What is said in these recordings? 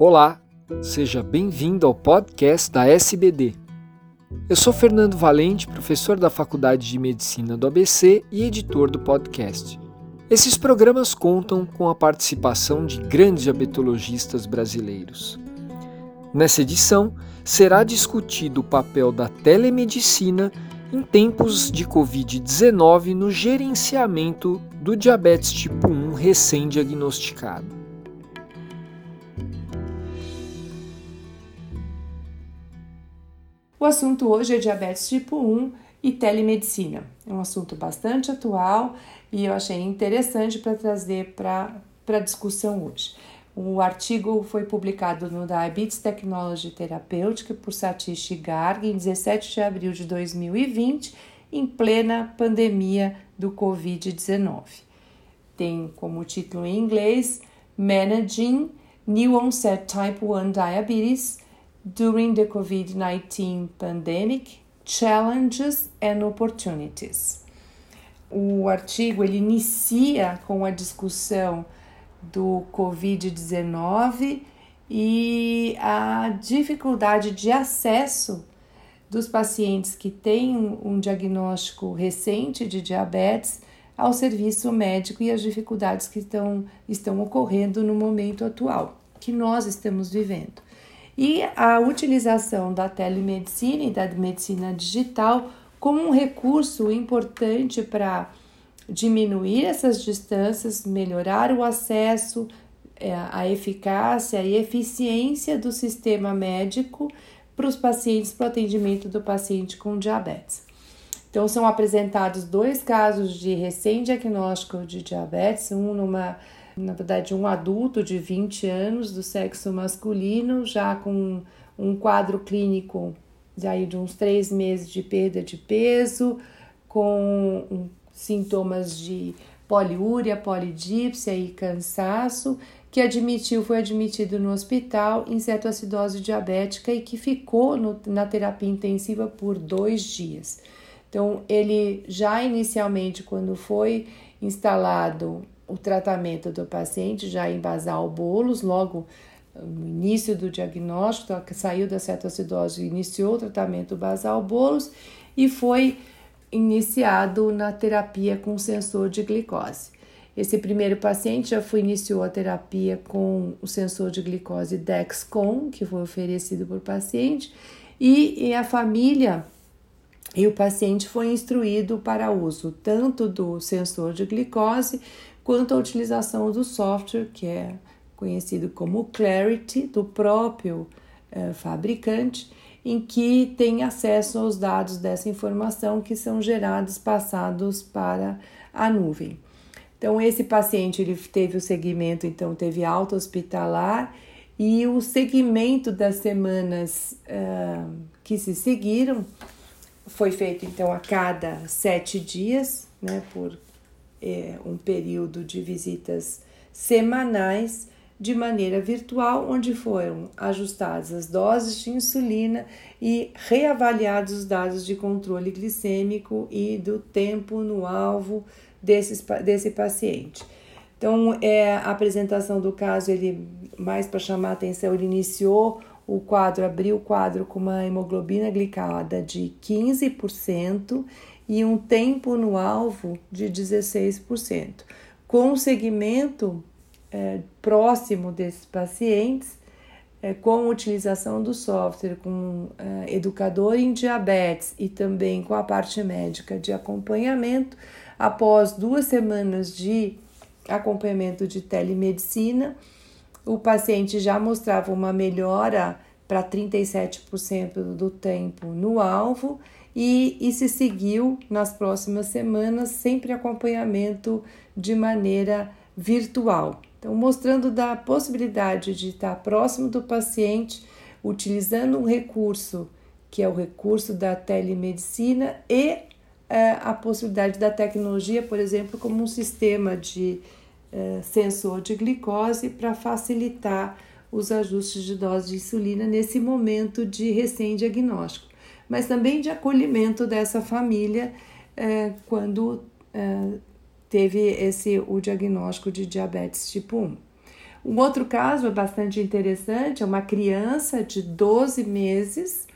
Olá, seja bem-vindo ao podcast da SBD. Eu sou Fernando Valente, professor da Faculdade de Medicina do ABC e editor do podcast. Esses programas contam com a participação de grandes diabetologistas brasileiros. Nessa edição, será discutido o papel da telemedicina em tempos de Covid-19 no gerenciamento do diabetes tipo 1 recém-diagnosticado. O assunto hoje é diabetes tipo 1 e telemedicina. É um assunto bastante atual e eu achei interessante para trazer para a discussão hoje. O artigo foi publicado no Diabetes Technology Therapeutic por Satish Garg em 17 de abril de 2020, em plena pandemia do Covid-19. Tem como título em inglês Managing New Onset Type 1 Diabetes During the COVID-19 Pandemic Challenges and Opportunities. O artigo ele inicia com a discussão do Covid-19 e a dificuldade de acesso dos pacientes que têm um diagnóstico recente de diabetes ao serviço médico e as dificuldades que estão, estão ocorrendo no momento atual, que nós estamos vivendo. E a utilização da telemedicina e da medicina digital como um recurso importante para diminuir essas distâncias, melhorar o acesso, é, a eficácia e eficiência do sistema médico para os pacientes, para o atendimento do paciente com diabetes. Então, são apresentados dois casos de recém-diagnóstico de diabetes, um numa, na verdade, um adulto de 20 anos do sexo masculino, já com um quadro clínico de, de uns três meses de perda de peso, com sintomas de poliúria, polidípsia e cansaço, que admitiu, foi admitido no hospital em cetoacidose diabética e que ficou no, na terapia intensiva por dois dias. Então, ele já inicialmente, quando foi instalado o tratamento do paciente, já em basal bolos, logo no início do diagnóstico, saiu da cetoacidose, iniciou o tratamento basal bolos e foi iniciado na terapia com sensor de glicose. Esse primeiro paciente já foi iniciou a terapia com o sensor de glicose Dexcom, que foi oferecido por paciente, e, e a família e o paciente foi instruído para uso tanto do sensor de glicose quanto a utilização do software que é conhecido como Clarity do próprio eh, fabricante em que tem acesso aos dados dessa informação que são gerados, passados para a nuvem. Então, esse paciente ele teve o segmento, então, teve alta hospitalar e o segmento das semanas uh, que se seguiram foi feito, então, a cada sete dias, né, por é, um período de visitas semanais de maneira virtual, onde foram ajustadas as doses de insulina e reavaliados os dados de controle glicêmico e do tempo no alvo desse desse paciente. Então, é, a apresentação do caso, ele mais para chamar a atenção, ele iniciou o quadro, abriu o quadro com uma hemoglobina glicada de 15% e um tempo no alvo de 16%. Com o segmento é, próximo desses pacientes, é, com utilização do software, com é, educador em diabetes e também com a parte médica de acompanhamento, após duas semanas de acompanhamento de telemedicina, o paciente já mostrava uma melhora para 37% do tempo no alvo e, e se seguiu nas próximas semanas, sempre acompanhamento de maneira virtual. Então, mostrando da possibilidade de estar próximo do paciente, utilizando um recurso que é o recurso da telemedicina e é, a possibilidade da tecnologia, por exemplo, como um sistema de é, sensor de glicose para facilitar os ajustes de dose de insulina nesse momento de recém-diagnóstico, mas também de acolhimento dessa família é, quando é, teve esse o diagnóstico de diabetes tipo 1. Um outro caso é bastante interessante, é uma criança de 12 meses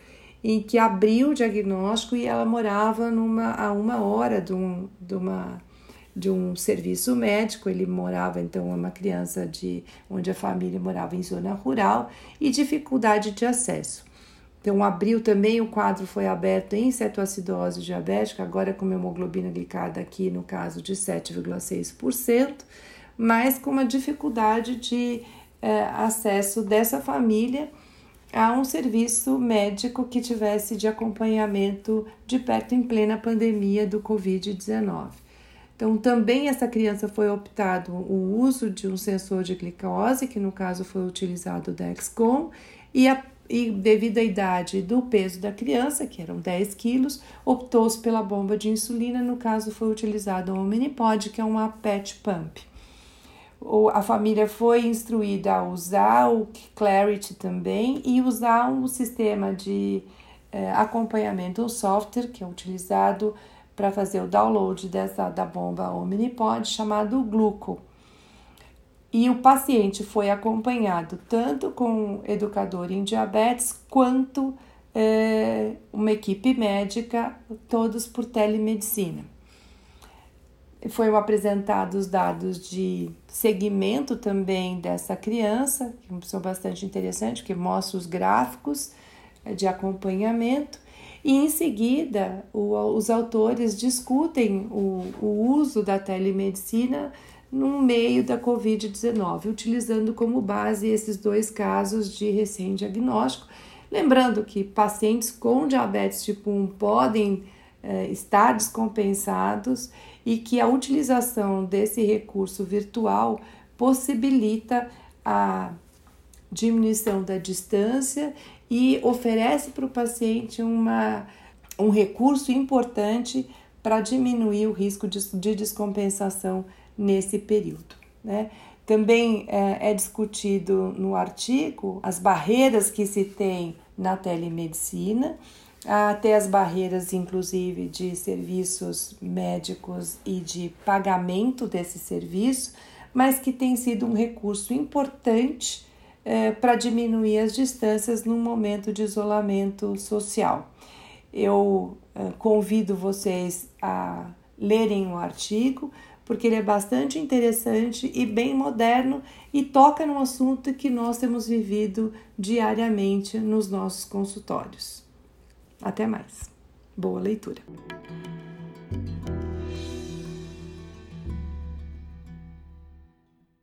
em que abriu o diagnóstico e ela morava numa, a uma hora de, um, de, uma, de um serviço médico. Ele morava, então, uma criança de onde a família morava em zona rural e dificuldade de acesso. Então, abril também o quadro foi aberto em cetoacidose diabética, agora com hemoglobina glicada aqui no caso de 7,6%, mas com uma dificuldade de é, acesso dessa família a um serviço médico que tivesse de acompanhamento de perto em plena pandemia do Covid-19. Então, também essa criança foi optado o uso de um sensor de glicose, que no caso foi utilizado o Dexcom, e, a, e devido à idade do peso da criança, que eram 10 quilos, optou-se pela bomba de insulina, no caso foi utilizado o Omnipod, que é uma PET pump a família foi instruída a usar o Clarity também e usar um sistema de é, acompanhamento, o software que é utilizado para fazer o download dessa da bomba Omnipod chamado Gluco. E o paciente foi acompanhado tanto com educador em diabetes quanto é, uma equipe médica, todos por telemedicina. Foram apresentados os dados de segmento também dessa criança, que são bastante interessantes, que mostram os gráficos eh, de acompanhamento, e em seguida o, os autores discutem o, o uso da telemedicina no meio da Covid-19, utilizando como base esses dois casos de recém-diagnóstico. Lembrando que pacientes com diabetes tipo 1 podem eh, estar descompensados e que a utilização desse recurso virtual possibilita a diminuição da distância e oferece para o paciente uma, um recurso importante para diminuir o risco de, de descompensação nesse período. Né? Também é, é discutido no artigo as barreiras que se tem na telemedicina até as barreiras, inclusive, de serviços médicos e de pagamento desse serviço, mas que tem sido um recurso importante eh, para diminuir as distâncias num momento de isolamento social. Eu eh, convido vocês a lerem o artigo, porque ele é bastante interessante e bem moderno e toca num assunto que nós temos vivido diariamente nos nossos consultórios. Até mais. Boa leitura.